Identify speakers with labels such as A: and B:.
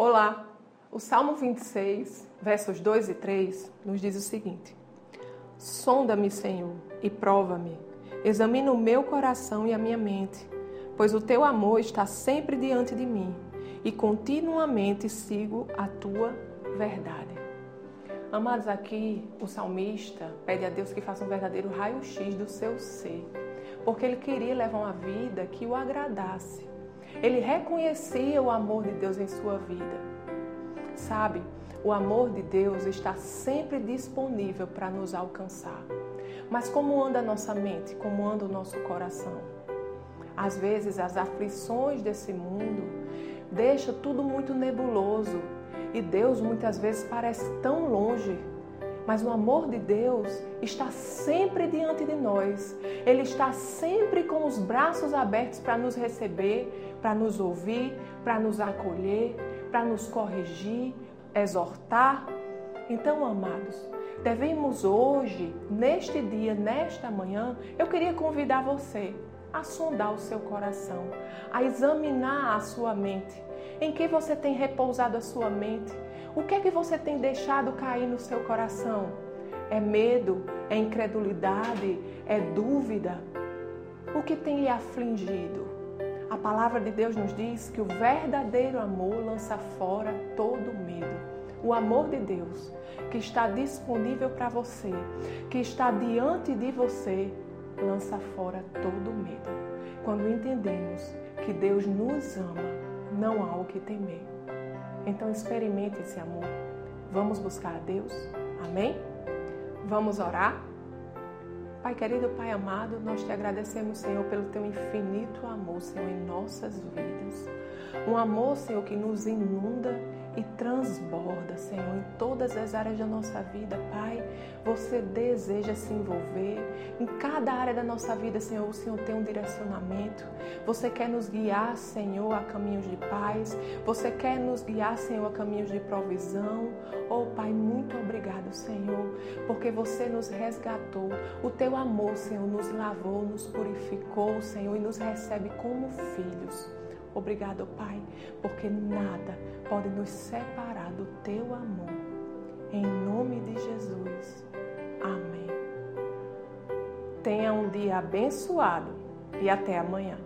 A: Olá! O Salmo 26, versos 2 e 3, nos diz o seguinte: Sonda-me, Senhor, e prova-me. Examina o meu coração e a minha mente, pois o teu amor está sempre diante de mim e continuamente sigo a tua verdade. Amados, aqui o salmista pede a Deus que faça um verdadeiro raio-x do seu ser, porque ele queria levar uma vida que o agradasse. Ele reconhecia o amor de Deus em sua vida. Sabe, o amor de Deus está sempre disponível para nos alcançar. Mas como anda a nossa mente? Como anda o nosso coração? Às vezes as aflições desse mundo deixam tudo muito nebuloso e Deus muitas vezes parece tão longe mas o amor de Deus está sempre diante de nós. Ele está sempre com os braços abertos para nos receber, para nos ouvir, para nos acolher, para nos corrigir, exortar. Então, amados, devemos hoje, neste dia, nesta manhã, eu queria convidar você a sondar o seu coração, a examinar a sua mente. Em que você tem repousado a sua mente? O que é que você tem deixado cair no seu coração? É medo? É incredulidade? É dúvida? O que tem lhe afligido? A palavra de Deus nos diz que o verdadeiro amor lança fora todo medo. O amor de Deus que está disponível para você, que está diante de você, lança fora todo medo. Quando entendemos que Deus nos ama, não há o que temer. Então experimente esse amor. Vamos buscar a Deus. Amém? Vamos orar? Pai querido, Pai amado, nós te agradecemos, Senhor, pelo teu infinito amor, Senhor, em nossas vidas. Um amor, Senhor, que nos inunda e transborda, Senhor, em todas as áreas da nossa vida, Pai. Você deseja se envolver em cada área da nossa vida, Senhor. O Senhor tem um direcionamento. Você quer nos guiar, Senhor, a caminhos de paz. Você quer nos guiar, Senhor, a caminhos de provisão. Oh, Pai, muito obrigado, Senhor, porque você nos resgatou. O teu amor, Senhor, nos lavou, nos purificou, Senhor, e nos recebe como filhos. Obrigado, Pai, porque nada pode nos separar do teu amor. Em nome de Jesus. Amém. Tenha um dia abençoado e até amanhã.